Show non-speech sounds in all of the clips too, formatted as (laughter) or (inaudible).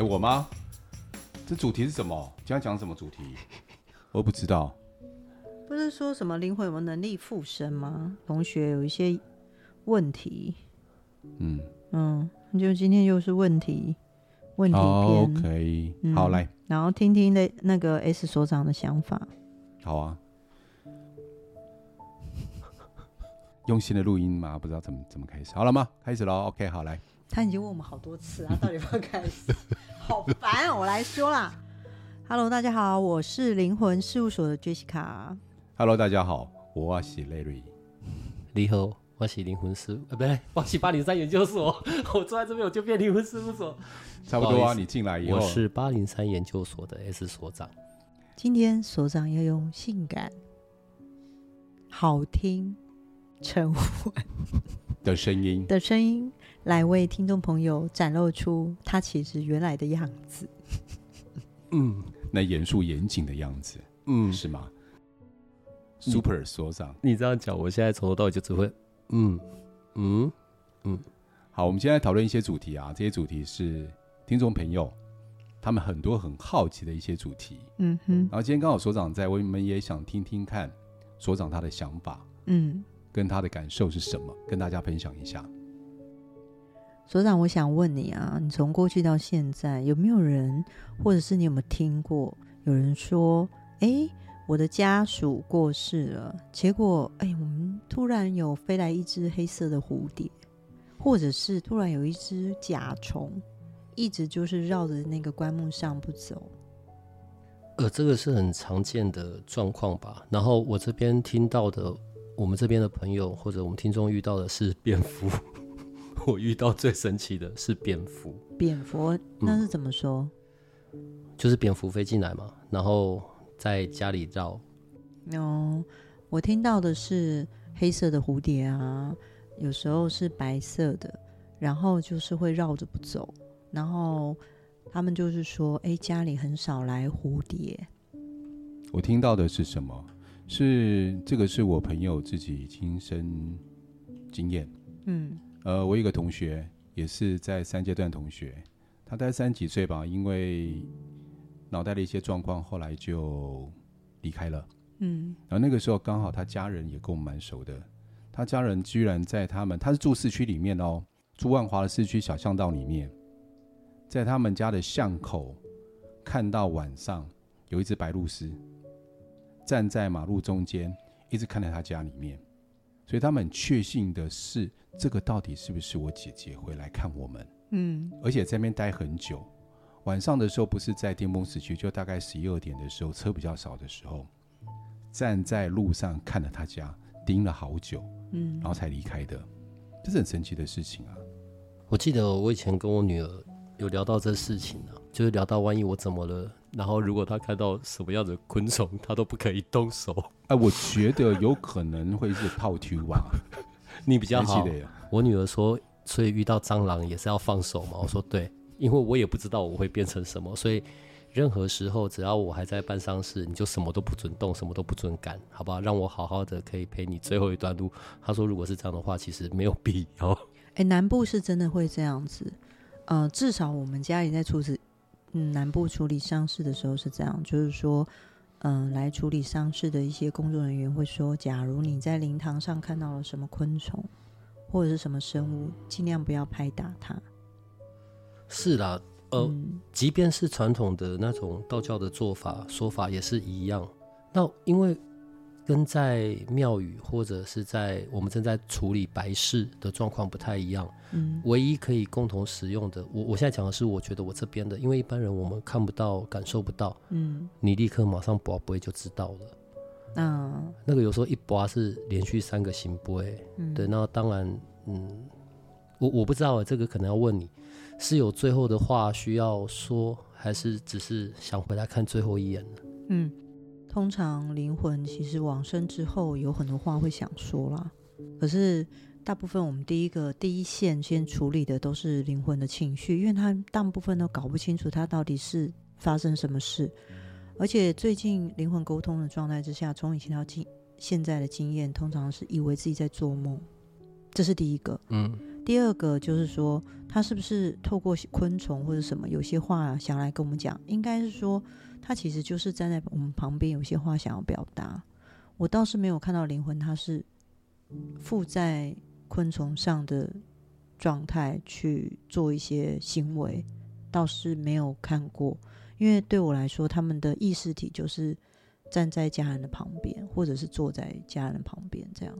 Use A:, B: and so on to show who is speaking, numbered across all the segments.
A: 哎，我吗？这主题是什么？今天讲什么主题？我不知道。
B: 不是说什么灵魂有没有能力附身吗？同学有一些问题。嗯嗯，就今天又是问题问题篇。
A: Oh, OK，、嗯、好来，
B: 然后听听那那个 S 所长的想法。
A: 好啊。(laughs) 用心的录音吗？不知道怎么怎么开始。好了吗？开始喽。OK，好来。
B: 他已经问我们好多次啊，到底要不要开始？好烦啊！我来说啦。Hello，大家好，我是灵魂事务所的 Jessica。
A: Hello，大家好，我是 Larry。
C: 你好，我是灵魂事，呃，不对，我是八零三研究所。(laughs) 我坐在这边，我就变灵魂事务所。
A: 差不多啊，你进来以后，
C: 我是八零三研究所的 S 所长。
B: 今天所长要用性感、好听、沉稳
A: 的声音
B: 的声音。来为听众朋友展露出他其实原来的样子，(laughs)
A: 嗯，那严肃严谨的样子，嗯，是吗？Super 所长，
C: 你这样讲，我现在从头到尾就只会，嗯嗯嗯。
A: 好，我们现在讨论一些主题啊，这些主题是听众朋友他们很多很好奇的一些主题，嗯哼。然后今天刚好所长在，我们也想听听看所长他的想法，嗯，跟他的感受是什么，跟大家分享一下。
B: 所长，我想问你啊，你从过去到现在，有没有人，或者是你有没有听过有人说，哎，我的家属过世了，结果，哎，我们突然有飞来一只黑色的蝴蝶，或者是突然有一只甲虫，一直就是绕着那个棺木上不走。
C: 呃，这个是很常见的状况吧？然后我这边听到的，我们这边的朋友或者我们听众遇到的是蝙蝠。(laughs) 我遇到最神奇的是蝙蝠。
B: 蝙蝠那是怎么说？
C: 嗯，就是蝙蝠飞进来嘛，然后在家里绕。
B: 哦，我听到的是黑色的蝴蝶啊，有时候是白色的，然后就是会绕着不走。然后他们就是说，哎，家里很少来蝴蝶。
A: 我听到的是什么？是这个是我朋友自己亲身经验。嗯。呃，我有一个同学也是在三阶段同学，他大概三十几岁吧，因为脑袋的一些状况，后来就离开了。嗯，然后那个时候刚好他家人也跟我们蛮熟的，他家人居然在他们，他是住市区里面哦，住万华的市区小巷道里面，在他们家的巷口看到晚上有一只白鹭鸶站在马路中间，一直看在他家里面。所以他们很确信的是，这个到底是不是我姐姐回来看我们？嗯，而且在那边待很久。晚上的时候不是在巅峰时区，就大概十一二点的时候，车比较少的时候，站在路上看了他家，盯了好久，嗯，然后才离开的。这是很神奇的事情啊！
C: 我记得我以前跟我女儿有聊到这事情啊，就是聊到万一我怎么了。然后，如果他看到什么样的昆虫，他都不可以动手。
A: 哎、呃，我觉得有可能会是泡妞吧。(laughs)
C: 你比较好。我女儿说，所以遇到蟑螂也是要放手嘛。我说对，因为我也不知道我会变成什么，所以任何时候只要我还在办丧事，你就什么都不准动，什么都不准干，好不好？让我好好的可以陪你最后一段路。他说，如果是这样的话，其实没有必要。
B: 哎，南部是真的会这样子。呃，至少我们家里在处置。嗯，南部处理丧事的时候是这样，就是说，嗯、呃，来处理丧事的一些工作人员会说，假如你在灵堂上看到了什么昆虫或者是什么生物，尽量不要拍打它。
C: 是啦，呃，嗯、即便是传统的那种道教的做法说法也是一样。那因为。跟在庙宇或者是在我们正在处理白事的状况不太一样，嗯，唯一可以共同使用的，我我现在讲的是，我觉得我这边的，因为一般人我们看不到、感受不到，嗯，你立刻马上拔不会就知道了，嗯，那个有时候一拔是连续三个行不会，嗯，对，那当然，嗯，我我不知道这个可能要问你，是有最后的话需要说，还是只是想回来看最后一眼呢？嗯。
B: 通常灵魂其实往生之后有很多话会想说啦，可是大部分我们第一个第一线先处理的都是灵魂的情绪，因为他大部分都搞不清楚他到底是发生什么事，而且最近灵魂沟通的状态之下，从以前到今现在的经验，通常是以为自己在做梦，这是第一个。嗯，第二个就是说，他是不是透过昆虫或者什么，有些话想来跟我们讲？应该是说，他其实就是站在我们旁边，有些话想要表达。我倒是没有看到灵魂，他是附在昆虫上的状态去做一些行为，倒是没有看过。因为对我来说，他们的意识体就是站在家人的旁边，或者是坐在家人的旁边这样。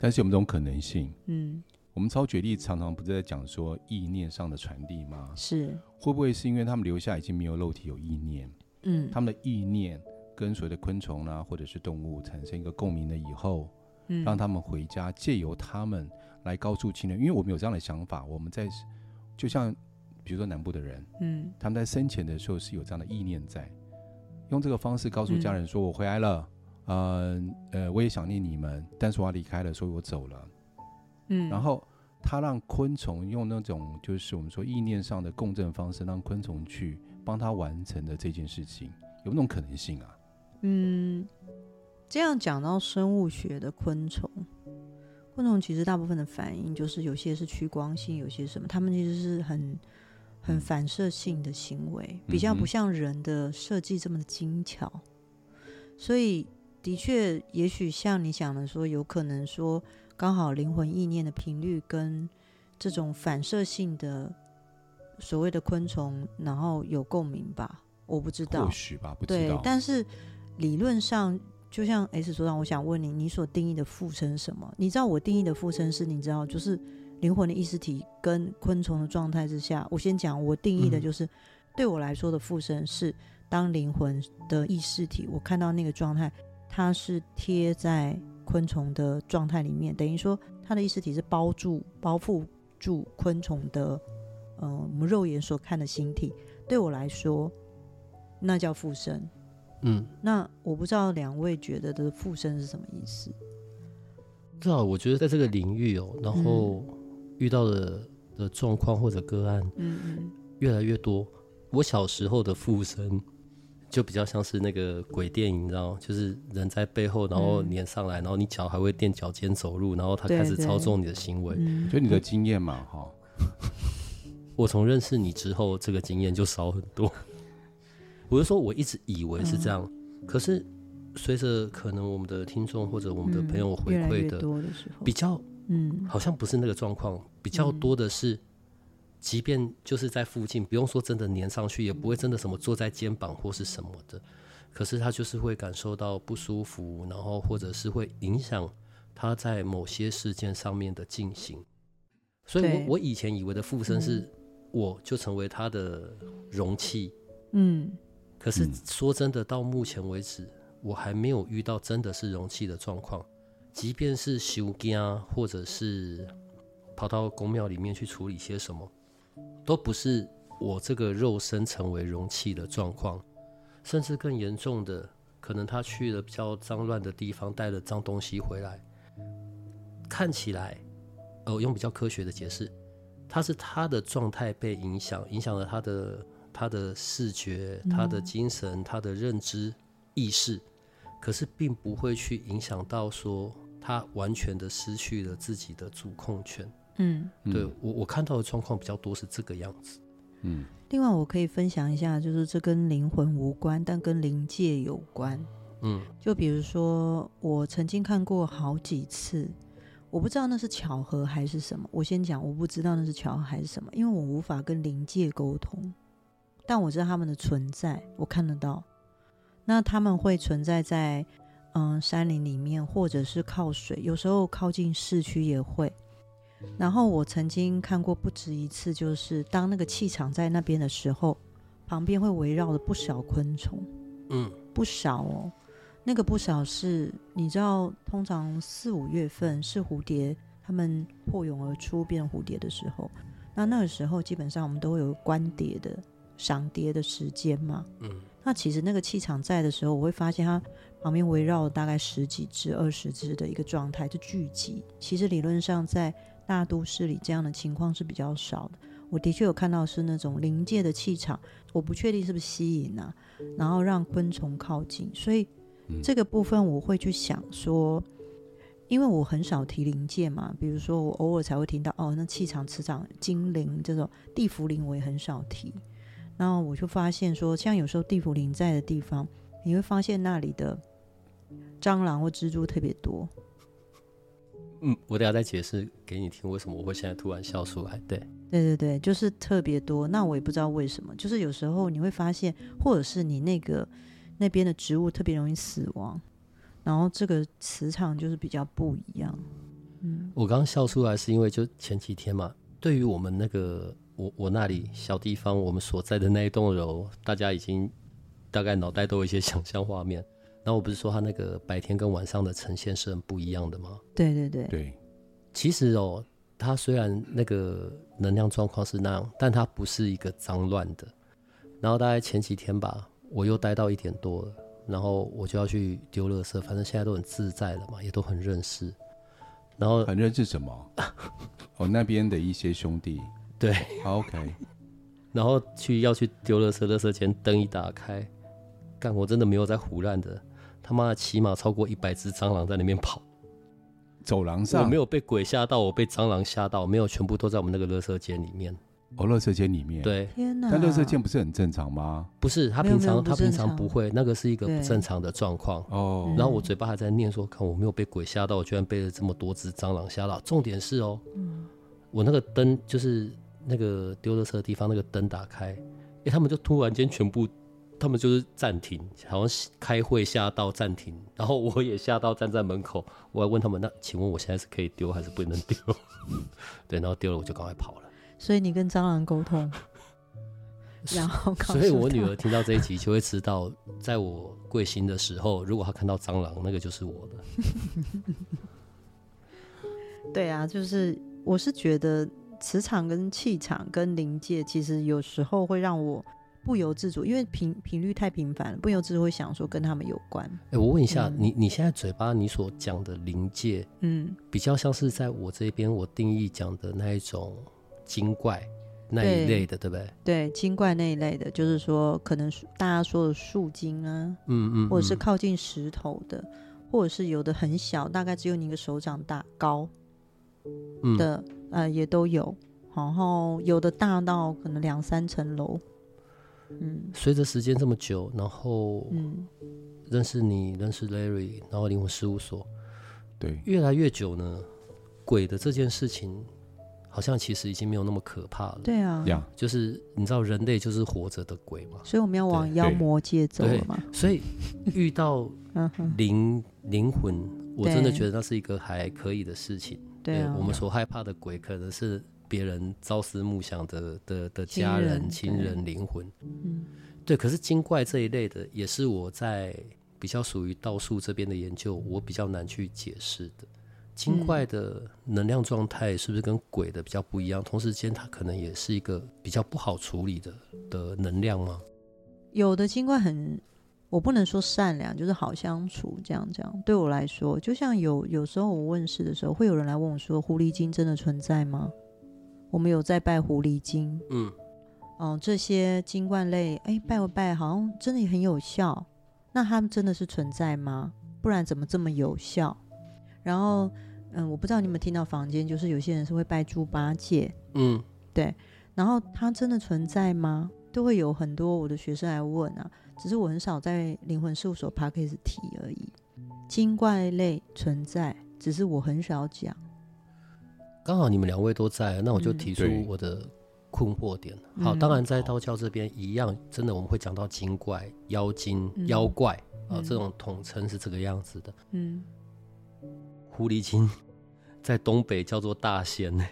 A: 但是有没有这种可能性？嗯，我们超觉力常常不是在讲说意念上的传递吗？
B: 是，
A: 会不会是因为他们留下已经没有肉体有意念？嗯，他们的意念。跟所谓的昆虫啊，或者是动物产生一个共鸣了以后，嗯，让他们回家，借由他们来告诉亲人。因为我们有这样的想法，我们在就像比如说南部的人，嗯，他们在生前的时候是有这样的意念在，用这个方式告诉家人说：“我回来了，嗯、呃呃，我也想念你们，但是我要离开了，所以我走了。”嗯，然后他让昆虫用那种就是我们说意念上的共振方式，让昆虫去帮他完成的这件事情，有那种可能性啊？
B: 嗯，这样讲到生物学的昆虫，昆虫其实大部分的反应就是有些是趋光性，有些什么，它们其实是很很反射性的行为，比较不像人的设计这么的精巧。所以的确，也许像你讲的说，有可能说刚好灵魂意念的频率跟这种反射性的所谓的昆虫，然后有共鸣吧？我不知道，
A: 或许吧，不知道。
B: 对，但是。理论上，就像 S 所长，我想问你，你所定义的附身什么？你知道我定义的附身是，你知道，就是灵魂的意识体跟昆虫的状态之下。我先讲，我定义的就是，嗯、对我来说的附身是，当灵魂的意识体，我看到那个状态，它是贴在昆虫的状态里面，等于说它的意识体是包住、包覆住昆虫的，呃，我们肉眼所看的形体。对我来说，那叫附身。嗯，那我不知道两位觉得的附身是什么意思？
C: 至少我觉得在这个领域哦，然后遇到的的状况或者个案，嗯嗯，越来越多。我小时候的附身就比较像是那个鬼电影，你知道，就是人在背后，然后粘上来，然后你脚还会垫脚尖走路，然后他开始操纵你的行为。
A: 就你的经验嘛，哈。
C: 我从认识你之后，这个经验就少很多。(laughs) 我是说，我一直以为是这样，嗯、可是随着可能我们的听众或者我们的朋友回馈的比较，嗯，好像不是那个状况，比较多的是，即便就是在附近，不用说真的粘上去，也不会真的什么坐在肩膀或是什么的，可是他就是会感受到不舒服，然后或者是会影响他在某些事件上面的进行。所以我我以前以为的附身是，我就成为他的容器，嗯。可是说真的，到目前为止，我还没有遇到真的是容器的状况。即便是修家，或者是跑到宫庙里面去处理些什么，都不是我这个肉身成为容器的状况。甚至更严重的，可能他去了比较脏乱的地方，带了脏东西回来，看起来，呃，用比较科学的解释，他是他的状态被影响，影响了他的。他的视觉、他的精神、他的认知、意识，可是并不会去影响到说他完全的失去了自己的主控权。嗯，对我我看到的状况比较多是这个样子。
B: 嗯，另外我可以分享一下，就是这跟灵魂无关，但跟灵界有关。嗯，就比如说我曾经看过好几次，我不知道那是巧合还是什么。我先讲，我不知道那是巧合还是什么，因为我无法跟灵界沟通。但我知道他们的存在，我看得到。那他们会存在在嗯山林里面，或者是靠水，有时候靠近市区也会。然后我曾经看过不止一次，就是当那个气场在那边的时候，旁边会围绕着不少昆虫，嗯，不少哦。那个不少是，你知道，通常四五月份是蝴蝶它们破蛹而出变蝴蝶的时候，那那个时候基本上我们都会有观蝶的。赏蝶的时间嘛，嗯，那其实那个气场在的时候，我会发现它旁边围绕大概十几只、二十只的一个状态就聚集。其实理论上在大都市里这样的情况是比较少的。我的确有看到是那种临界的气场，我不确定是不是吸引啊，然后让昆虫靠近。所以这个部分我会去想说，因为我很少提灵界嘛，比如说我偶尔才会听到哦，那气场、磁场、精灵这种地缚灵，我也很少提。然后我就发现说，像有时候地缚灵在的地方，你会发现那里的蟑螂或蜘蛛特别多。
C: 嗯，我等下再解释给你听，为什么我会现在突然笑出来。对，
B: 对对对，就是特别多。那我也不知道为什么，就是有时候你会发现，或者是你那个那边的植物特别容易死亡，然后这个磁场就是比较不一样。嗯，
C: 我刚刚笑出来是因为就前几天嘛，对于我们那个我我那里小地方，我们所在的那一栋楼，大家已经大概脑袋都有一些想象画面。然后我不是说它那个白天跟晚上的呈现是很不一样的吗？
B: 对对对
A: 对。
C: 其实哦，它虽然那个能量状况是那样，但它不是一个脏乱的。然后大概前几天吧，我又待到一点多了，然后我就要去丢垃圾，反正现在都很自在了嘛，也都很认识。然后
A: 很认识什么？(laughs) 哦，那边的一些兄弟。
C: 对。
A: 好，OK。
C: 然后去要去丢垃圾，垃圾间灯一打开，干，我真的没有在胡乱的。他妈的，起码超过一百只蟑螂在那边跑，
A: 走廊上。
C: 我没有被鬼吓到，我被蟑螂吓到，没有，全部都在我们那个垃圾间里面。
A: 哦，垃圾间里面。
C: 对。
B: 天哪！
A: 但垃圾间不是很正常吗？
C: 不是，他平常他平常不会，那个是一个不正常的状况。
A: 哦。
C: 然后我嘴巴还在念说，看我没有被鬼吓到，我居然被了这么多只蟑螂吓到。重点是哦，嗯，我那个灯就是那个丢垃圾的地方，那个灯打开，哎，他们就突然间全部。他们就是暂停，好像开会吓到暂停，然后我也吓到站在门口，我还问他们：“那请问我现在是可以丢还是不能丢？” (laughs) 对，然后丢了我就赶快跑了。
B: 所以你跟蟑螂沟通，(laughs) 然后
C: 所以我女儿听到这一集就会知道，在我贵心的时候，如果她看到蟑螂，那个就是我的。(laughs)
B: 对啊，就是我是觉得磁场跟气场跟灵界，其实有时候会让我。不由自主，因为频频率太频繁了，不由自主会想说跟他们有关。哎、
C: 欸，我问一下，嗯、你你现在嘴巴你所讲的灵界，嗯，比较像是在我这边我定义讲的那一种精怪那一类的，对，不对？
B: 对，精怪那一类的，就是说可能大家说的树精啊，嗯，嗯嗯，或者是靠近石头的，或者是有的很小，大概只有你一个手掌大高的，嗯、呃，也都有。然后有的大到可能两三层楼。
C: 嗯，随着时间这么久，然后嗯，认识你，认识 Larry，然后灵魂事务所，
A: 对，
C: 越来越久呢，鬼的这件事情好像其实已经没有那么可怕了。
B: 对啊，
C: 就是你知道人类就是活着的鬼嘛，
B: 所以我们要往妖魔界走了嘛。
C: 所以遇到 (laughs) 灵灵魂，我真的觉得那是一个还可以的事情。对，我们所害怕的鬼可能是。别人朝思暮想的的的家人、亲人、灵魂，嗯，对。可是精怪这一类的，也是我在比较属于道术这边的研究，我比较难去解释的。精怪的能量状态是不是跟鬼的比较不一样？同时间，它可能也是一个比较不好处理的的能量吗？
B: 有的精怪很，我不能说善良，就是好相处，这样这样。对我来说，就像有有时候我问事的时候，会有人来问我说：“狐狸精真的存在吗？”我们有在拜狐狸精，嗯，哦，这些精怪类，哎，拜不拜好像真的也很有效。那他们真的是存在吗？不然怎么这么有效？然后，嗯，我不知道你有没有听到房间，就是有些人是会拜猪八戒，嗯，对。然后他真的存在吗？都会有很多我的学生来问啊，只是我很少在灵魂事务所 Podcast 提而已。精怪类存在，只是我很少讲。
C: 刚好你们两位都在，那我就提出我的困惑点。嗯、好，当然在道教这边一样，真的我们会讲到精怪、妖精、嗯、妖怪啊，这种统称是这个样子的。嗯，狐狸精 (laughs) 在东北叫做大仙呢。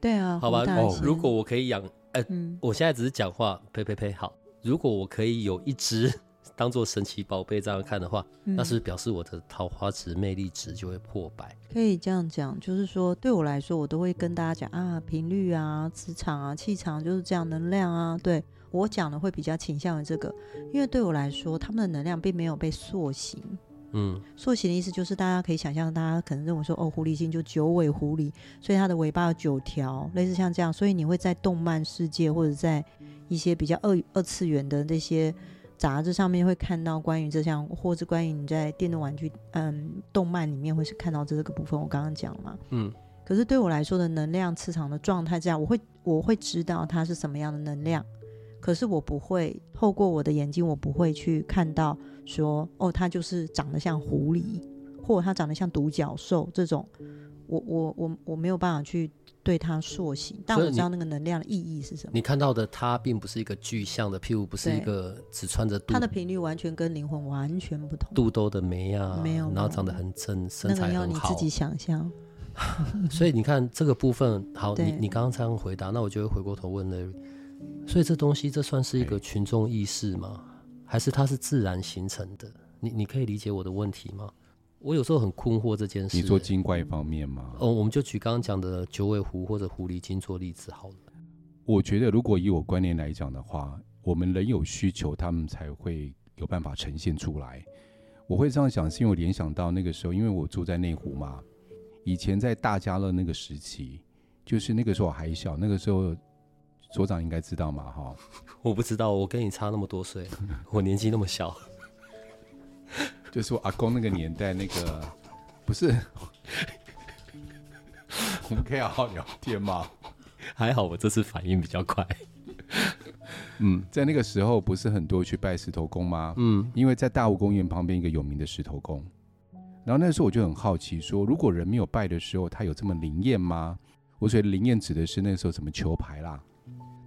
B: 对啊，
C: 好吧。哦，如果我可以养，哎、呃，嗯、我现在只是讲话，呸呸呸。好，如果我可以有一只。当做神奇宝贝这样看的话，嗯、那是表示我的桃花值、魅力值就会破百。
B: 可以这样讲，就是说对我来说，我都会跟大家讲啊，频率啊、磁场啊、气场就是这样，能量啊。对我讲的会比较倾向于这个，因为对我来说，他们的能量并没有被塑形。嗯，塑形的意思就是大家可以想象，大家可能认为说，哦，狐狸精就九尾狐狸，所以它的尾巴有九条，类似像这样。所以你会在动漫世界或者在一些比较二二次元的那些。杂志上面会看到关于这项，或是关于你在电动玩具嗯动漫里面会是看到这个部分。我刚刚讲嘛，嗯。可是对我来说的能量磁场的状态这样，我会我会知道它是什么样的能量。可是我不会透过我的眼睛，我不会去看到说哦，它就是长得像狐狸，或者它长得像独角兽这种。我我我我没有办法去对它塑形，但我知道那个能量的意义是什么。
C: 你看到的它并不是一个具象的，譬如不是一个只穿着
B: 它的频率完全跟灵魂完全不同，
C: 肚兜的眉啊，
B: 没有，
C: 然后长得很正，身材很好，
B: 那个要你自己想象。(laughs)
C: 所以你看这个部分，好，你你刚刚这样回答，那我就会回过头问 Larry。所以这东西，这算是一个群众意识吗？还是它是自然形成的？你你可以理解我的问题吗？我有时候很困惑这件事。
A: 你做精怪方面吗？
C: 哦，我们就举刚刚讲的九尾狐或者狐狸精做例子好了。
A: 我觉得，如果以我观念来讲的话，我们人有需求，他们才会有办法呈现出来。我会这样想，是因为我联想到那个时候，因为我住在内湖嘛，以前在大家乐那个时期，就是那个时候我还小，那个时候所长应该知道嘛，哈。(laughs)
C: 我不知道，我跟你差那么多岁，(laughs) 我年纪那么小。
A: 就是我阿公那个年代，那个不是，(laughs) 我们可以好好聊天吗？
C: 还好我这次反应比较快。
A: 嗯，在那个时候不是很多去拜石头公吗？嗯，因为在大湖公园旁边一个有名的石头公。然后那时候我就很好奇说，说如果人没有拜的时候，他有这么灵验吗？我觉得灵验指的是那个时候什么球牌啦。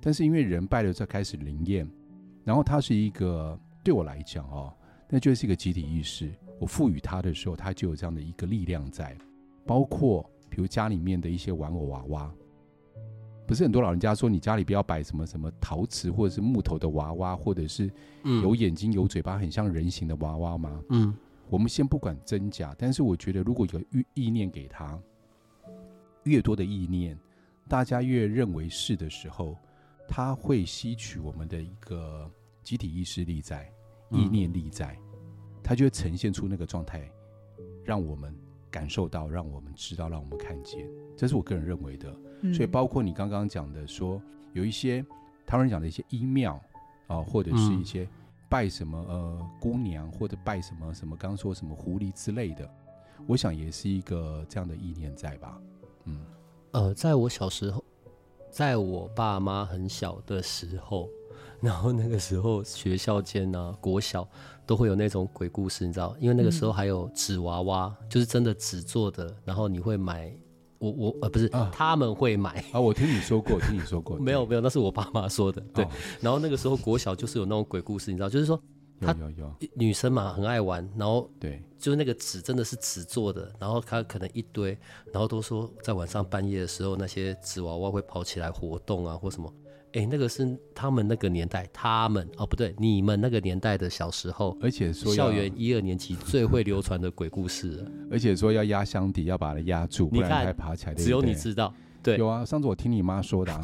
A: 但是因为人拜了才开始灵验，然后它是一个对我来讲哦。那就是一个集体意识，我赋予它的时候，它就有这样的一个力量在。包括比如家里面的一些玩偶娃娃，不是很多老人家说你家里不要摆什么什么陶瓷或者是木头的娃娃，或者是有眼睛有嘴巴很像人形的娃娃吗？嗯，我们先不管真假，但是我觉得如果有意意念给他，越多的意念，大家越认为是的时候，他会吸取我们的一个集体意识力在。意念力在，它就会呈现出那个状态，让我们感受到，让我们知道，让我们看见。这是我个人认为的。所以，包括你刚刚讲的说，有一些台湾人讲的一些阴庙啊，或者是一些拜什么呃姑娘，或者拜什么什么，刚刚说什么狐狸之类的，我想也是一个这样的意念在吧？嗯，
C: 呃，在我小时候，在我爸妈很小的时候。(laughs) 然后那个时候学校间啊，国小都会有那种鬼故事，你知道？因为那个时候还有纸娃娃，嗯、就是真的纸做的。然后你会买，我我呃不是、啊，他们会买
A: 啊。我听你说过，听你说过。(laughs)
C: 没有没有，那是我爸妈说的。对、哦。然后那个时候国小就是有那种鬼故事，你知道？就是说，她有有有女生嘛，很爱玩。然后对，就是那个纸真的是纸做的。然后她可能一堆，然后都说在晚上半夜的时候，那些纸娃娃会跑起来活动啊，或什么。哎、欸，那个是他们那个年代，他们哦不对，你们那个年代的小时候，
A: 而且说
C: 校园一二年级最会流传的鬼故事，
A: 而且说要压箱底，要把它压住，不然它还爬起来。
C: 只有你知道，对，
A: 有啊，上次我听你妈说的啊。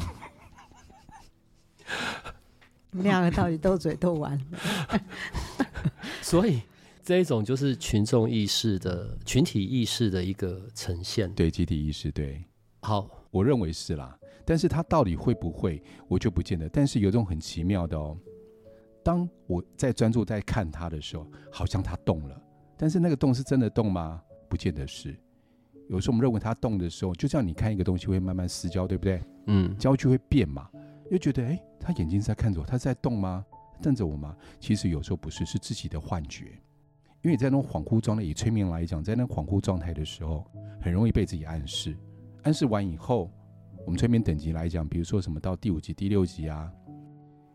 A: (laughs)
B: 你们两个到底斗嘴斗完？(laughs)
C: 所以这一种就是群众意识的群体意识的一个呈现，
A: 对集体意识，对，
C: 好，
A: 我认为是啦。但是他到底会不会，我就不见得。但是有种很奇妙的哦，当我在专注在看他的时候，好像他动了，但是那个动是真的动吗？不见得是。有时候我们认为它动的时候，就像你看一个东西会慢慢失焦，对不对？嗯，焦距会变嘛，又觉得哎，他眼睛在看着我，他在动吗？瞪着我吗？其实有时候不是，是自己的幻觉。因为在那种恍惚状态，以催眠来讲，在那恍惚状态的时候，很容易被自己暗示，暗示完以后。我们催眠等级来讲，比如说什么到第五级、第六级啊，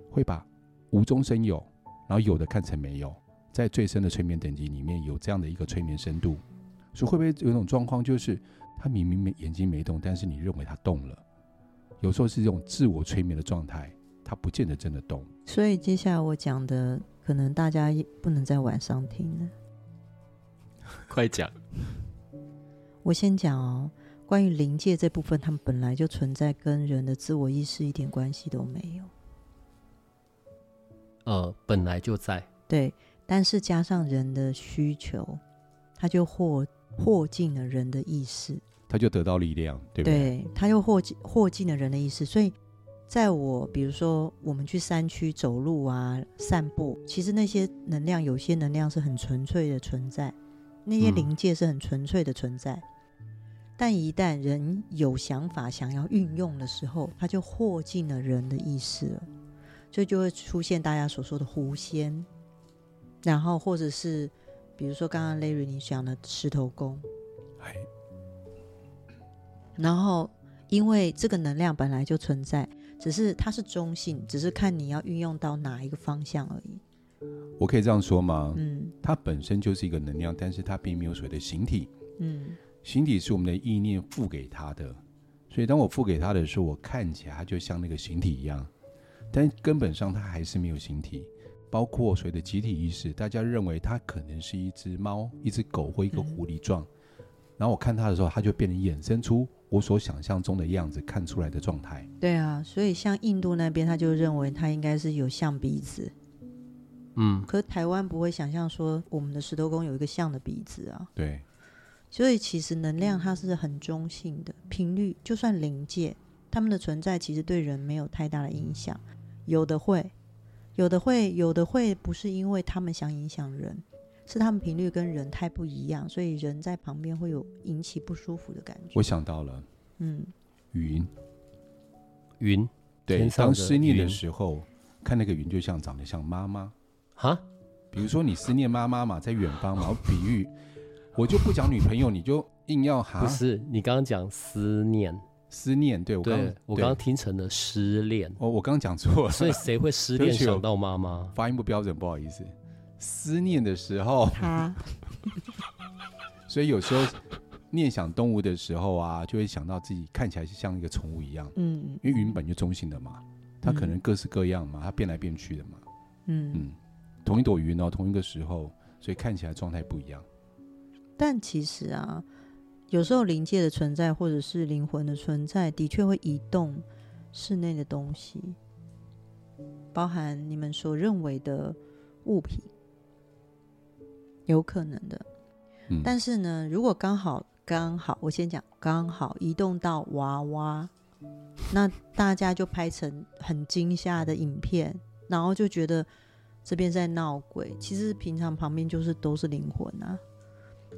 A: 会把无中生有，然后有的看成没有，在最深的催眠等级里面有这样的一个催眠深度，所以会不会有一种状况，就是他明明没眼睛没动，但是你认为他动了？有时候是这种自我催眠的状态，他不见得真的懂。
B: 所以接下来我讲的，可能大家不能在晚上听了。
C: 快讲！(laughs)
B: 我先讲哦。关于灵界这部分，他们本来就存在，跟人的自我意识一点关系都没有。
C: 呃，本来就在。
B: 对，但是加上人的需求，他就获获进了人的意识，
A: 他就得到力量，对不对？
B: 对，他又获进获尽了人的意识，所以在我比如说我们去山区走路啊、散步，其实那些能量，有些能量是很纯粹的存在，那些灵界是很纯粹的存在。嗯、但一旦人有想法想要运用的时候，他就获进了人的意识了，所以就会出现大家所说的狐仙，然后或者是比如说刚刚 Larry 你讲的石头公，哎，然后因为这个能量本来就存在。只是它是中性，只是看你要运用到哪一个方向而已。
A: 我可以这样说吗？嗯，它本身就是一个能量，但是它并没有所谓的形体。嗯，形体是我们的意念赋给它的，所以当我赋给它的时候，我看起来它就像那个形体一样，但根本上它还是没有形体。包括所谓的集体意识，大家认为它可能是一只猫、一只狗或一个狐狸状，嗯、然后我看它的时候，它就变得衍生出。我所想象中的样子看出来的状态，
B: 对啊，所以像印度那边，他就认为他应该是有象鼻子，嗯，可是台湾不会想象说我们的石头公有一个象的鼻子啊，
A: 对，
B: 所以其实能量它是很中性的频率，就算临界他们的存在其实对人没有太大的影响，有的会，有的会，有的会不是因为他们想影响人。是他们频率跟人太不一样，所以人在旁边会有引起不舒服的感觉。
A: 我想到了，嗯，云，
C: 云，
A: 对，当思念的时候，看那个云就像长得像妈妈，哈，比如说你思念妈妈嘛，在远方嘛，我比喻，我就不讲女朋友，你就硬要哈，
C: 不是，你刚刚讲思念，
A: 思念，对我刚
C: 我刚刚听成了失恋，
A: 哦，我刚刚讲错了，
C: 所以谁会失恋想到妈妈？
A: 发音不标准，不好意思。思念的时候，他，(laughs) 所以有时候念想动物的时候啊，就会想到自己看起来像一个宠物一样。嗯，因为云本就中性的嘛，它可能各式各样嘛，它变来变去的嘛。嗯嗯，同一朵云哦，同一个时候，所以看起来状态不一样。
B: 但其实啊，有时候灵界的存在或者是灵魂的存在，的确会移动室内的东西，包含你们所认为的物品。有可能的，嗯、但是呢，如果刚好刚好，我先讲刚好移动到娃娃，那大家就拍成很惊吓的影片，然后就觉得这边在闹鬼。其实平常旁边就是都是灵魂啊，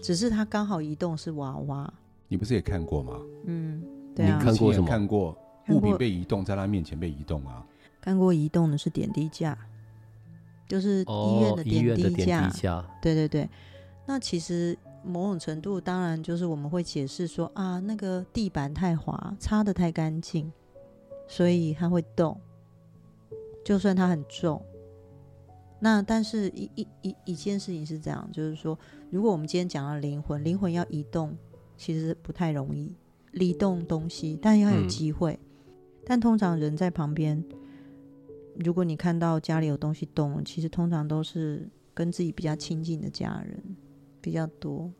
B: 只是它刚好移动是娃娃。
A: 你不是也看过吗？
B: 嗯，对啊，
A: 你看过什么？看过物品被移动，在他面前被移动啊？
B: 看过移动的是点滴架。就是医院的点滴架，对对对。那其实某种程度，当然就是我们会解释说啊，那个地板太滑，擦的太干净，所以它会动。就算它很重，那但是一一一一件事情是这样，就是说，如果我们今天讲到灵魂，灵魂要移动，其实不太容易移动东西，但要有机会。嗯、但通常人在旁边。如果你看到家里有东西动，其实通常都是跟自己比较亲近的家人比较多。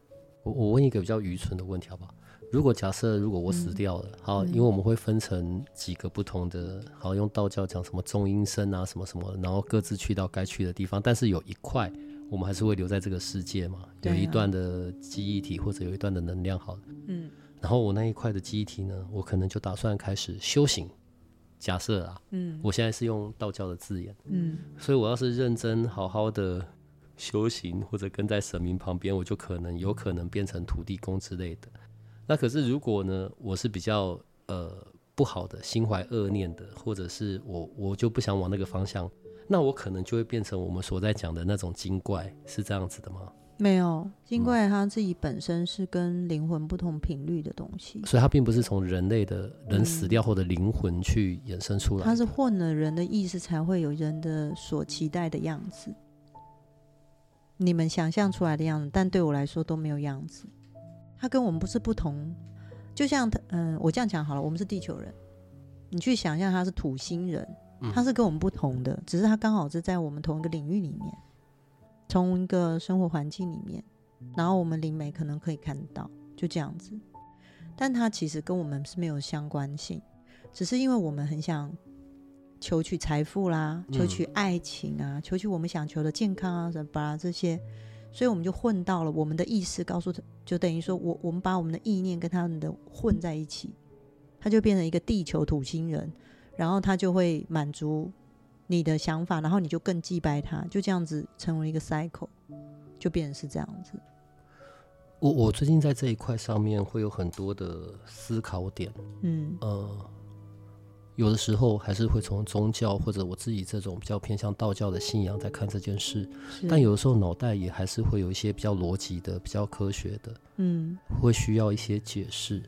C: 我我问一个比较愚蠢的问题好不好？如果假设如果我死掉了，嗯、好，因为我们会分成几个不同的，好，用道教讲什么中阴身啊，什么什么，然后各自去到该去的地方，但是有一块我们还是会留在这个世界嘛，有一段的记忆体或者有一段的能量，好的，嗯，然后我那一块的记忆体呢，我可能就打算开始修行。假设啊，嗯，我现在是用道教的字眼，嗯，所以我要是认真好好的修行，或者跟在神明旁边，我就可能有可能变成土地公之类的。那可是如果呢，我是比较呃不好的，心怀恶念的，或者是我我就不想往那个方向，那我可能就会变成我们所在讲的那种精怪，是这样子的吗？
B: 没有，精怪它自己本身是跟灵魂不同频率的东西，
C: 所以它并不是从人类的人死掉后的灵魂去衍生出来，
B: 它是混了人的意识才会有人的所期待的样子，你们想象出来的样子，但对我来说都没有样子，它跟我们不是不同，就像嗯，我这样讲好了，我们是地球人，你去想象他是土星人，他是跟我们不同的，只是他刚好是在我们同一个领域里面。从一个生活环境里面，然后我们灵媒可能可以看到，就这样子。但它其实跟我们是没有相关性，只是因为我们很想求取财富啦，求取爱情啊，求取我们想求的健康啊什么吧这些，所以我们就混到了我们的意识，告诉他，就等于说我我们把我们的意念跟他们的混在一起，他就变成一个地球土星人，然后他就会满足你的想法，然后你就更祭拜他，就这样子成为一个 cycle，就变成是这样子。
C: 我我最近在这一块上面会有很多的思考点，嗯呃。有的时候还是会从宗教或者我自己这种比较偏向道教的信仰在看这件事，但有的时候脑袋也还是会有一些比较逻辑的、比较科学的，嗯，会需要一些解释。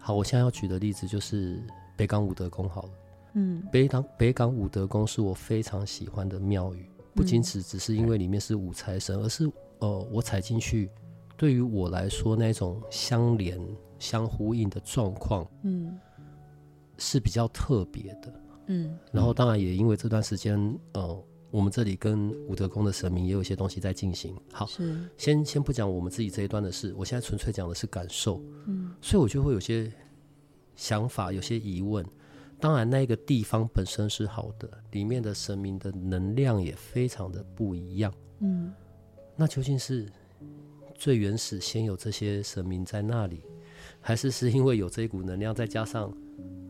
C: 好，我现在要举的例子就是北港武德宫好了，嗯，北港北港武德宫是我非常喜欢的庙宇，不仅只只是因为里面是五财神，而是呃，我踩进去，对于我来说那种相连、相呼应的状况，嗯。是比较特别的，嗯，然后当然也因为这段时间，呃，我们这里跟武德宫的神明也有一些东西在进行。好，是。先先不讲我们自己这一段的事，我现在纯粹讲的是感受，嗯，所以我就会有些想法，有些疑问。当然，那个地方本身是好的，里面的神明的能量也非常的不一样，嗯，那究竟是最原始先有这些神明在那里，还是是因为有这一股能量再加上？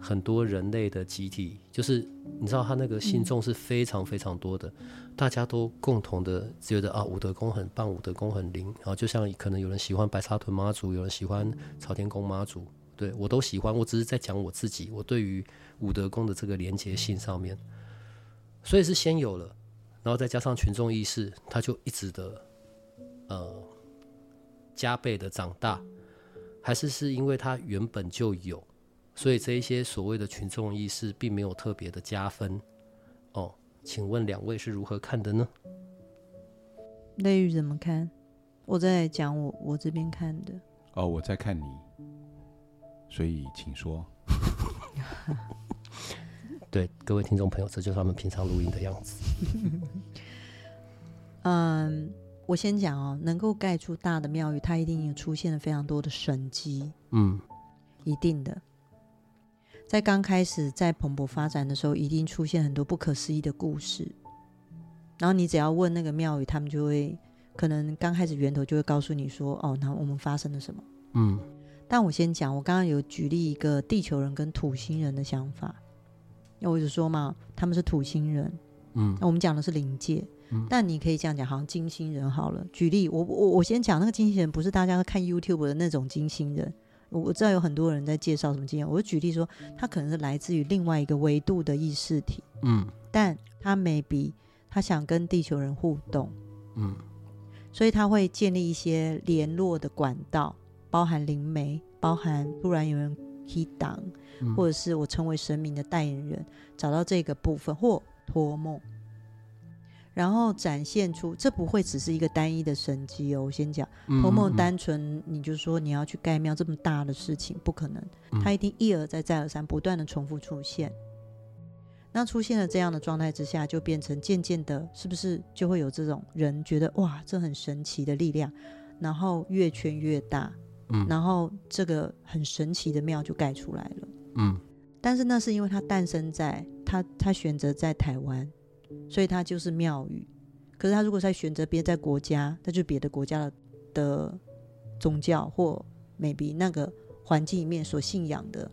C: 很多人类的集体，就是你知道，他那个信众是非常非常多的，大家都共同的觉得啊，武德宫很棒，武德宫很灵。然后就像可能有人喜欢白沙屯妈祖，有人喜欢朝天宫妈祖，对，我都喜欢。我只是在讲我自己，我对于武德宫的这个连结性上面，所以是先有了，然后再加上群众意识，他就一直的呃加倍的长大，还是是因为他原本就有。所以这一些所谓的群众意识并没有特别的加分哦，请问两位是如何看的呢？
B: 雷雨怎么看？我在讲我我这边看的。
A: 哦，我在看你，所以请说。(laughs)
C: 对各位听众朋友，这就是他们平常录音的样子。(laughs)
B: 嗯，我先讲哦，能够盖出大的庙宇，它一定有出现了非常多的神迹。嗯，一定的。在刚开始在蓬勃发展的时候，一定出现很多不可思议的故事。然后你只要问那个庙宇，他们就会可能刚开始源头就会告诉你说：“哦，那我们发生了什么？”嗯。但我先讲，我刚刚有举例一个地球人跟土星人的想法。那我就说嘛，他们是土星人。嗯。那我们讲的是灵界。嗯。但你可以这样讲，好像金星人好了。举例，我我我先讲那个金星人，不是大家看 YouTube 的那种金星人。我知道有很多人在介绍什么经验，我就举例说，他可能是来自于另外一个维度的意识体，嗯，但他 maybe 他想跟地球人互动，嗯，所以他会建立一些联络的管道，包含灵媒，包含突然有人提档，或者是我成为神明的代言人，找到这个部分或托梦。然后展现出，这不会只是一个单一的神迹哦。我先讲，托梦单纯，你就说你要去盖庙这么大的事情，不可能，它一定一而再再而三不断的重复出现。那出现了这样的状态之下，就变成渐渐的，是不是就会有这种人觉得哇，这很神奇的力量，然后越圈越大，嗯，然后这个很神奇的庙就盖出来了，嗯，但是那是因为它诞生在他他选择在台湾。所以它就是庙宇，可是他如果在选择别在国家，那就别的国家的的宗教或 maybe 那个环境里面所信仰的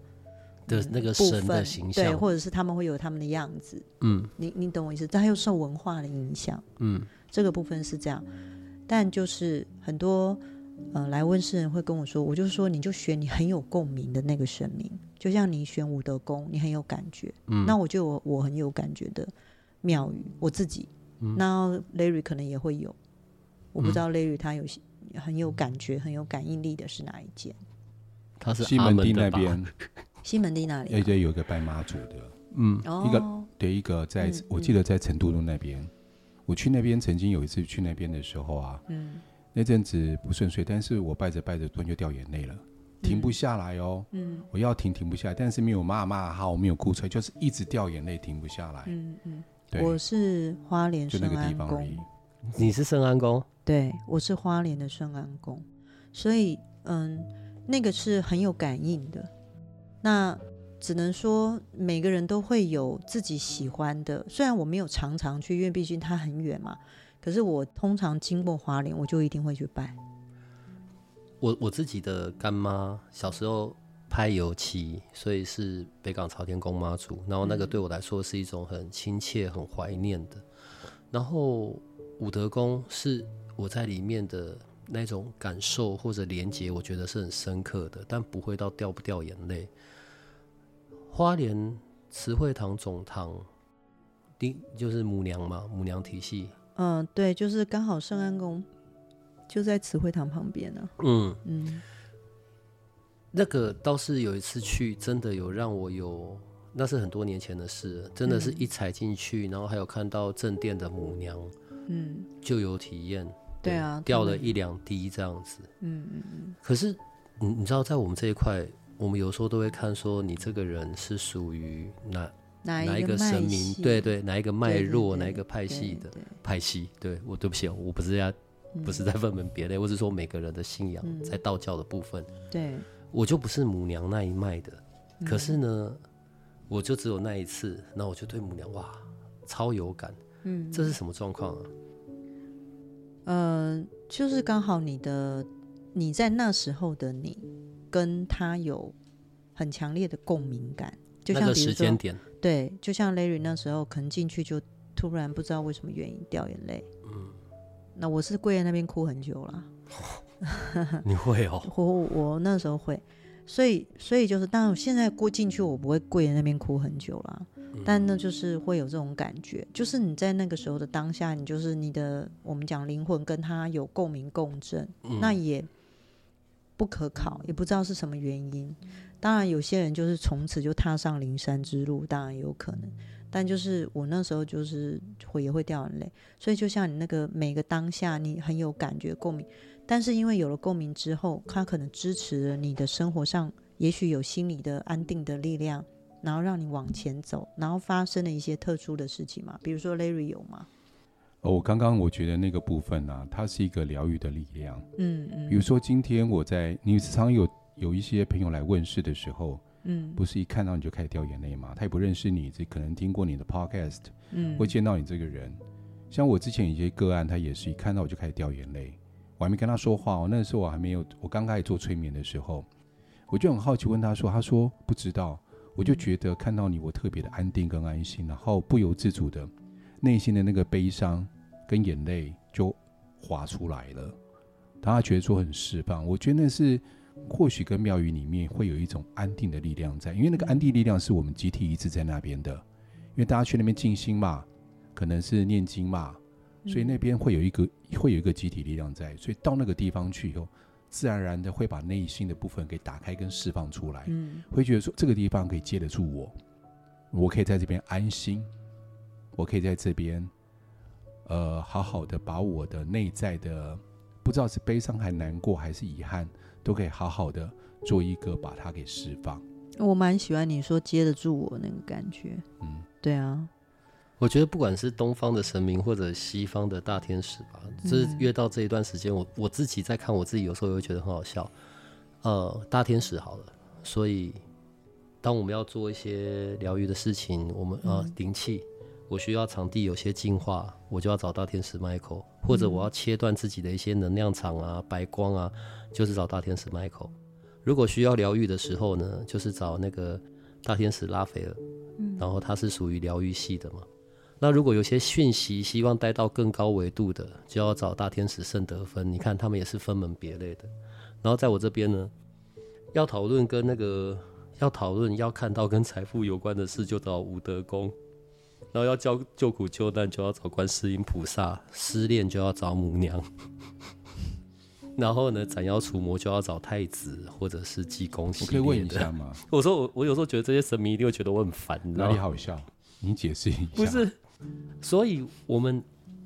C: 的那个神的形象，
B: 对，或者是他们会有他们的样子，嗯，你你懂我意思？但又受文化的影响，嗯，这个部分是这样，但就是很多呃来问世人会跟我说，我就说你就选你很有共鸣的那个神明，就像你选武德宫，你很有感觉，嗯，那我就我我很有感觉的。庙宇，我自己，嗯、那 Larry 可能也会有，我不知道 Larry 他有很有感觉、很有感应力的是哪一间？
C: 他是
A: 西门町那边，
B: 西门町那里？
A: 对对，有个拜妈祖的，嗯，一个对一个在，嗯、我记得在成都路那边，嗯、我去那边曾经有一次去那边的时候啊，嗯，那阵子不顺遂，但是我拜着拜着突然就掉眼泪了。停不下来哦，嗯，我要停停不下来，但是没有骂骂哈，我没有哭出来，就是一直掉眼泪，停不下来。嗯嗯，对，我是花莲圣安宫，
C: 你是圣安宫？
B: 对，我是花莲的圣安宫，所以嗯，那个是很有感应的。那只能说每个人都会有自己喜欢的，虽然我没有常常去，因为毕竟它很远嘛。可是我通常经过花莲，我就一定会去拜。
C: 我我自己的干妈小时候拍油漆，所以是北港朝天宫妈祖。然后那个对我来说是一种很亲切、很怀念的。然后武德宫是我在里面的那种感受或者连接，我觉得是很深刻的，但不会到掉不掉眼泪。花莲慈惠堂总堂，第就是母娘嘛，母娘体系。
B: 嗯，对，就是刚好圣安宫就在慈惠堂旁边呢。
C: 嗯嗯，那个倒是有一次去，真的有让我有，那是很多年前的事，真的是一踩进去，嗯，然后还有看到正殿的母娘，嗯，就有体验。
B: 对啊，
C: 掉了一两滴这样子。
B: 嗯嗯嗯。
C: 可是你你知道，在我们这一块，我们有时候都会看说，你这个人是属于哪？哪一个神明？对对，哪一个脉络？哪一个派系的派系？对我对不起，我不是要，不是在分门别类，我是说每个人的信仰在道教的部分。
B: 对，
C: 我就不是母娘那一脉的，可是呢，我就只有那一次，那我就对母娘哇超有感。嗯，这是什么状况啊？
B: 嗯，就是刚好你的你在那时候的你跟他有很强烈的共鸣感，就像
C: 时间点。
B: 对，就像 Larry 那时候，可能进去就突然不知道为什么原因掉眼泪。
C: 嗯，
B: 那我是跪在那边哭很久了。(laughs)
C: 你会哦？
B: 我我那时候会，所以所以就是，当然现在过进去，我不会跪在那边哭很久了。嗯，但那就是会有这种感觉，就是你在那个时候的当下，你就是你的，我们讲灵魂跟他有共鸣共振，嗯，那也不可考，也不知道是什么原因。当然，有些人就是从此就踏上灵山之路，当然有可能。但就是我那时候就是会也会掉眼泪，所以就像你那个每个当下，你很有感觉共鸣。但是因为有了共鸣之后，他可能支持了你的生活上，也许有心理的安定的力量，然后让你往前走，然后发生了一些特殊的事情嘛。比如说 Larry 有吗？
A: 哦，我刚刚我觉得那个部分啊，它是一个疗愈的力量。
B: 嗯嗯。
A: 比如说今天我在你时常有。有一些朋友来问事的时候，嗯，不是一看到你就开始掉眼泪吗？他也不认识你，这可能听过你的 podcast，嗯，会见到你这个人。像我之前有一些个案，他也是一看到我就开始掉眼泪。我还没跟他说话，我那时候我还没有，我刚开始做催眠的时候，我就很好奇问他说：“他说不知道。”我就觉得看到你，我特别的安定跟安心，然后不由自主的内心的那个悲伤跟眼泪就滑出来了。大家觉得说很释放，我觉得那是。或许跟庙宇里面会有一种安定的力量在，因为那个安定力量是我们集体一直在那边的，因为大家去那边静心嘛，可能是念经嘛，所以那边会有一个会有一个集体力量在，所以到那个地方去以后，自然而然的会把内心的部分给打开跟释放出来，会觉得说这个地方可以接得住我，我可以在这边安心，我可以在这边，呃，好好的把我的内在的不知道是悲伤还难过还是遗憾。都可以好好的做一个把它给释放。
B: 我蛮喜欢你说接得住我那个感觉。
A: 嗯，
B: 对啊，
C: 我觉得不管是东方的神明或者西方的大天使吧，就是约到这一段时间，我我自己在看我自己，有时候也会觉得很好笑。呃，大天使好了，所以当我们要做一些疗愈的事情，我们呃灵气，我需要场地有些净化，我就要找大天使 Michael，或者我要切断自己的一些能量场啊、白光啊。就是找大天使 Michael，如果需要疗愈的时候呢，就是找那个大天使拉斐尔，嗯，然后他是属于疗愈系的嘛。那如果有些讯息希望带到更高维度的，就要找大天使圣德芬。你看他们也是分门别类的。然后在我这边呢，要讨论跟那个要讨论要看到跟财富有关的事，就找武德宫。然后要教救苦救难，就要找观世音菩萨。失恋就要找母娘。(laughs) 然后呢，斩妖除魔就要找太子或者是济公。
A: 我可以问一下吗？
C: 我说我我有时候觉得这些神明一定会觉得我很烦，
A: 哪里好笑？你解释一下。
C: 不是，所以我们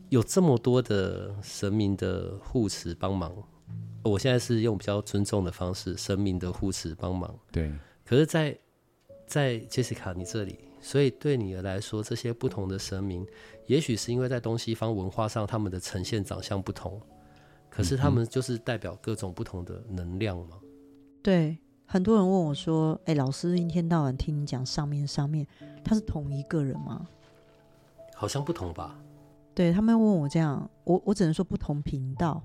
C: 有这么多的神明的护持帮忙。我现在是用比较尊重的方式，神明的护持帮忙。
A: 对。
C: 可是在，在在 Jessica 你这里，所以对你来说，这些不同的神明，也许是因为在东西方文化上，他们的呈现长相不同。可是他们就是代表各种不同的能量嘛？
B: 对，很多人问我说：“哎、欸，老师一天到晚听你讲上面上面，他是同一个人吗？”
C: 好像不同吧？
B: 对，他们问我这样，我我只能说不同频道。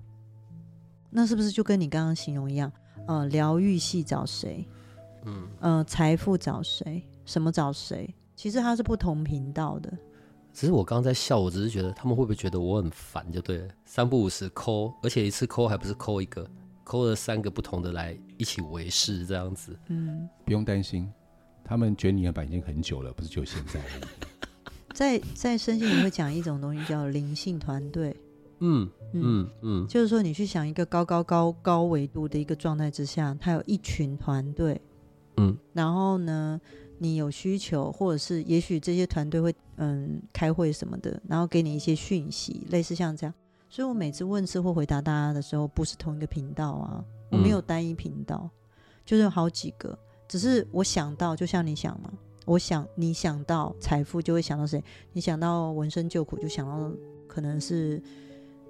B: 那是不是就跟你刚刚形容一样？呃，疗愈系找谁？嗯，呃，财富找谁？什么找谁？其实它是不同频道的。
C: 只是我刚刚在笑，我只是觉得他们会不会觉得我很烦？就对了，三不五时抠，而且一次抠还不是抠一个，抠了三个不同的来一起维视这样子。
B: 嗯，
A: 不用担心，他们觉得你的板已经很久了，不是就现在。(laughs)
B: 在在身心里会讲一种东西叫灵性团队。
C: 嗯嗯嗯，嗯，
B: 就是说你去想一个高高高高维度的一个状态之下，它有一群团队。
C: 嗯，
B: 然后呢，你有需求，或者是也许这些团队会嗯开会什么的，然后给你一些讯息，类似像这样。所以我每次问事或回答大家的时候，不是同一个频道啊，我没有单一频道，嗯、就是有好几个。只是我想到，就像你想嘛，我想你想到财富就会想到谁，你想到闻声救苦就想到可能是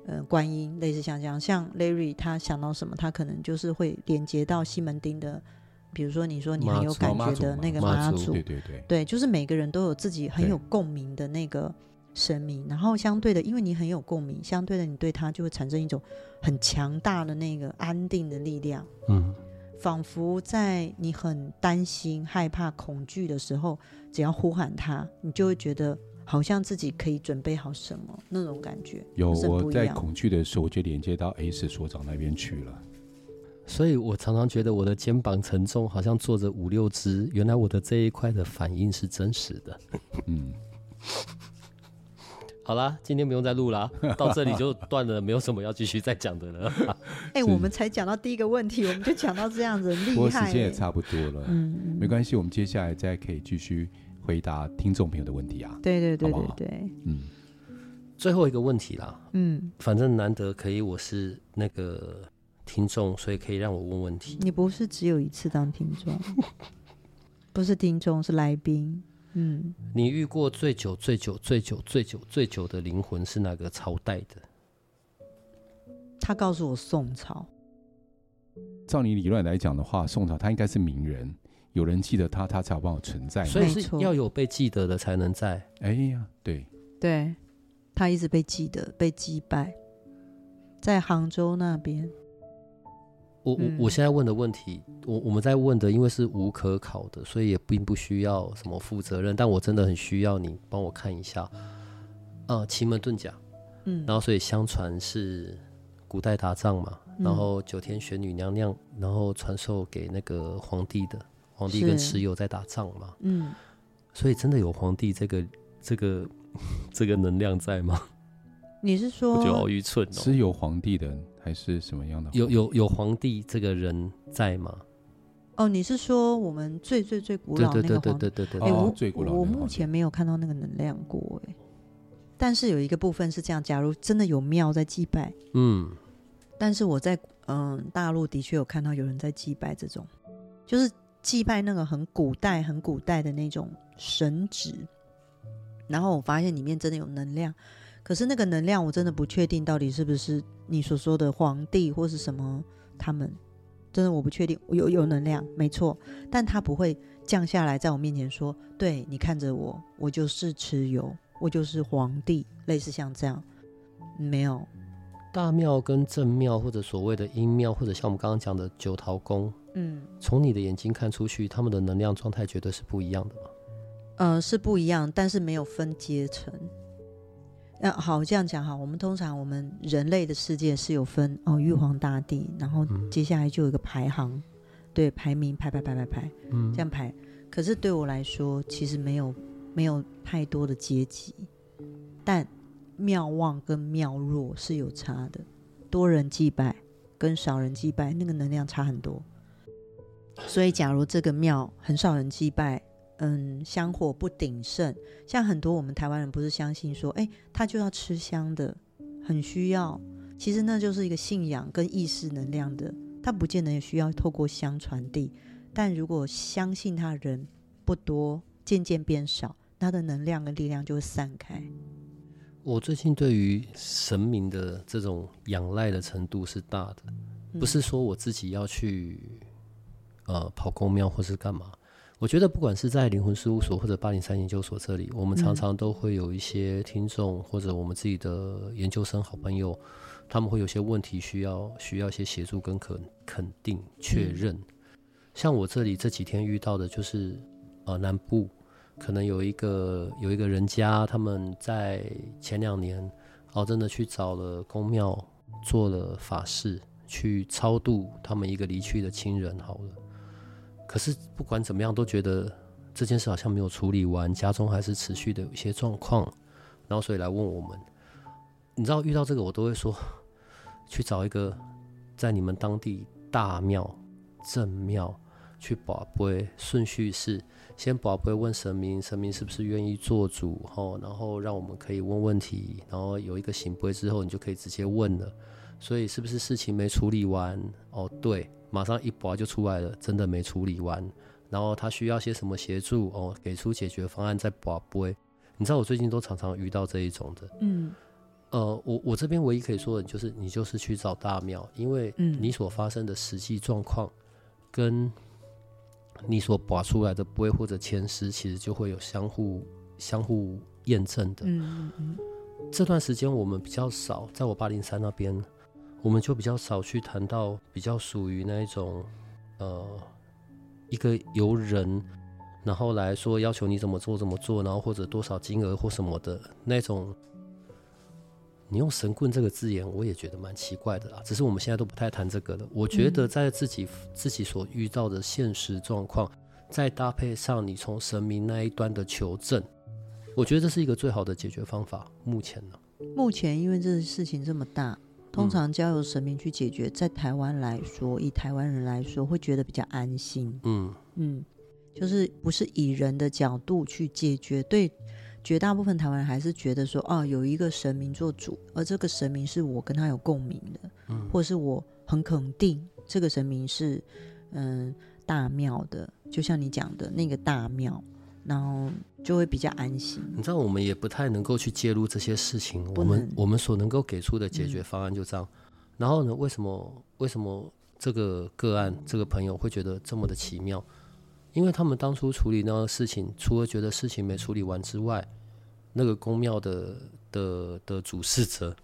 B: 呃观音，类似像这样。像 Larry 他想到什么，他可能就是会连接到西门町的。比如说，你说你很有感觉的那个妈祖，
A: 对对对，
B: 对，就是每个人都有自己很有共鸣的那个神明，然后相对的，因为你很有共鸣，相对的，你对他就会产生一种很强大的那个安定的力量。
C: 嗯，
B: 仿佛在你很担心、害怕、恐惧的时候，只要呼喊他，你就会觉得好像自己可以准备好什么那种感觉。
A: 有我在恐惧的时候，我就连接到 S 所长那边去了。
C: 所以我常常觉得我的肩膀沉重，好像坐着五六只。原来我的这一块的反应是真实的。
A: 嗯，
C: 好啦，今天不用再录啦，(laughs) 到这里就断了，没有什么要继续再讲的了。(laughs)
B: 哎、欸，我们才讲到第一个问题，我们就讲到这样子，厉害、欸。不过
A: 时间也差不多了，嗯，没关系，我们接下来再可以继续回答听众朋友的问题啊。
B: 对对对对对，
C: 嗯，最后一个问题啦，
B: 嗯，
C: 反正难得可以，我是那个。听众，所以可以让我问问题。
B: 你不是只有一次当听众，(laughs) 不是听众，是来宾。嗯，
C: 你遇过最久、最久、最久、最久、最久的灵魂是哪个朝代的？
B: 他告诉我宋朝。
A: 照你理论来讲的话，宋朝他应该是名人，有人记得他，他才有办法存在。
C: 所以是要有被记得的才能在。
A: 哎呀，对，
B: 对，他一直被记得、被击败，在杭州那边。
C: 我我我现在问的问题，我我们在问的，因为是无可考的，所以也并不需要什么负责任。但我真的很需要你帮我看一下，呃，奇门遁甲，
B: 嗯，
C: 然后所以相传是古代打仗嘛，然后九天玄女娘娘，然后传授给那个皇帝的，皇帝跟蚩尤在打仗嘛，
B: 嗯，
C: 所以真的有皇帝这个这个 (laughs) 这个能量在吗？(laughs)
B: 你是说？
C: 我觉得好愚蠢哦，
A: 是有皇帝的。还是什么样的？
C: 有有有皇帝这个人在吗？
B: 哦，你是说我们最最最古老的那个皇帝？
C: 对对对对对对。
B: 哎、欸，我、
A: 哦、最古老
B: 我目前没有看到那个能量过哎。但是有一个部分是这样：假如真的有庙在祭拜，
C: 嗯，
B: 但是我在嗯大陆的确有看到有人在祭拜这种，就是祭拜那个很古代、很古代的那种神祇，然后我发现里面真的有能量。可是那个能量，我真的不确定到底是不是你所说的皇帝或是什么他们，真的我不确定。有有能量没错，但他不会降下来在我面前说：“对，你看着我，我就是蚩尤，我就是皇帝。”类似像这样，没有。
C: 大庙跟正庙，或者所谓的阴庙，或者像我们刚刚讲的九桃宫，
B: 嗯，
C: 从你的眼睛看出去，他们的能量状态绝对是不一样的吗？
B: 呃，是不一样，但是没有分阶层。呃，好，这样讲哈，我们通常我们人类的世界是有分哦，玉皇大帝，然后接下来就有一个排行，嗯、对，排名排排排排排，
C: 嗯，
B: 这样排。可是对我来说，其实没有没有太多的阶级，但庙旺跟庙弱是有差的，多人祭拜跟少人祭拜那个能量差很多。所以，假如这个庙很少人祭拜。嗯，香火不鼎盛，像很多我们台湾人不是相信说，哎，他就要吃香的，很需要。其实那就是一个信仰跟意识能量的，他不见得也需要透过香传递。但如果相信他人不多，渐渐变少，他的能量跟力量就会散开。
C: 我最近对于神明的这种仰赖的程度是大的，不是说我自己要去呃跑公庙或是干嘛。我觉得不管是在灵魂事务所或者八零三研究所这里，我们常常都会有一些听众或者我们自己的研究生好朋友，他们会有些问题需要需要一些协助跟肯肯定确认。像我这里这几天遇到的，就是呃南部可能有一个有一个人家，他们在前两年哦真的去找了公庙做了法事，去超度他们一个离去的亲人好了。可是不管怎么样，都觉得这件事好像没有处理完，家中还是持续的有一些状况，然后所以来问我们。你知道遇到这个，我都会说去找一个在你们当地大庙、正庙去保杯，顺序是先保杯问神明，神明是不是愿意做主，吼，然后让我们可以问问题，然后有一个行杯之后，你就可以直接问了。所以是不是事情没处理完？哦，对，马上一拔就出来了，真的没处理完。然后他需要些什么协助？哦，给出解决方案再拔杯。你知道我最近都常常遇到这一种的，嗯。呃，我我这边唯一可以说的就是，你就是去找大庙，因为你所发生的实际状况，跟你所拔出来的杯或者前师，其实就会有相互相互验证的。嗯嗯。这段时间我们比较少，在我八零三那边，我们就比较少去谈到比较属于那一种，呃，一个由人然后来说要求你怎么做怎么做，然后或者多少金额或什么的那种。你用神棍这个字眼，我也觉得蛮奇怪的啦。只是我们现在都不太谈这个了。我觉得在自己、自己所遇到的现实状况，再搭配上你从神明那一端的求证，我觉得这是一个最好的解决方法。目前呢，
B: 目前因为这事情这么大，通常交由神明去解决，嗯、在台湾来说，以台湾人来说，会觉得比较安心。嗯嗯，就是不是以人的角度去解决，对。绝大部分台湾人还是觉得说，哦，有一个神明做主，而这个神明是我跟他有共鸣的，嗯，或是我很肯定这个神明是，嗯，大庙的，就像你讲的那个大庙，然后就会比较安心。
C: 你知道，我们也不太能够去介入这些事情，我们我们所能够给出的解决方案就这样。嗯，然后呢，为什么为什么这个个案这个朋友会觉得这么的奇妙？因为他们当初处理那个事情，除了觉得事情没处理完之外，那个宫庙的的的主事者，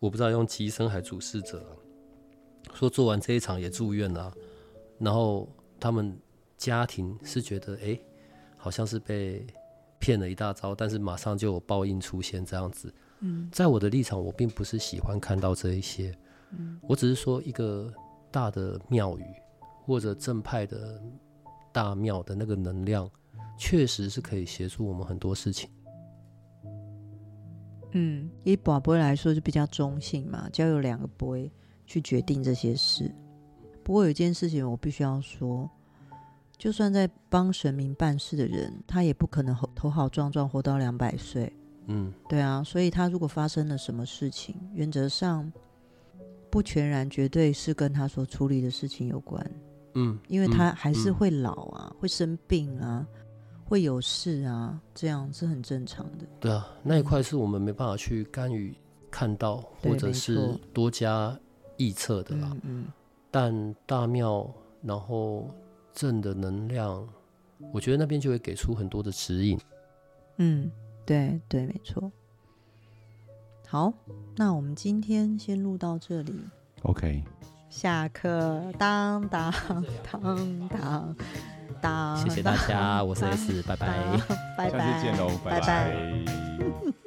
C: 我不知道用乩生还主事者，说做完这一场也住院了，然后他们家庭是觉得，哎，好像是被骗了一大招，但是马上就有报应出现这样子。嗯，在我的立场，我并不是喜欢看到这一些，嗯，我只是说一个大的庙宇或者正派的。大庙的那个能量，确实是可以协助我们很多事情。
B: 嗯，以宝贝来说就比较中性嘛，交有两个杯去决定这些事。不过有一件事情我必须要说，就算在帮神明办事的人，他也不可能头好壮壮活到两百岁。嗯，对啊，所以他如果发生了什么事情，原则上不全然绝对是跟他所处理的事情有关。嗯，因为他还是会老啊，会生病啊，会有事啊，这样是很正常的。
C: 对啊，那一块是我们没办法去干预、看到，嗯、或者是多加臆测的啦。嗯，嗯，但大庙，然后正的能量，我觉得那边就会给出很多的指引。
B: 嗯，对对，没错。好，那我们今天先录到这里。
A: OK。
B: 下课，当当当当当。
C: 谢谢大家，我是 S，拜拜，
B: 拜拜，
A: 下次见喽，拜拜。
B: 拜拜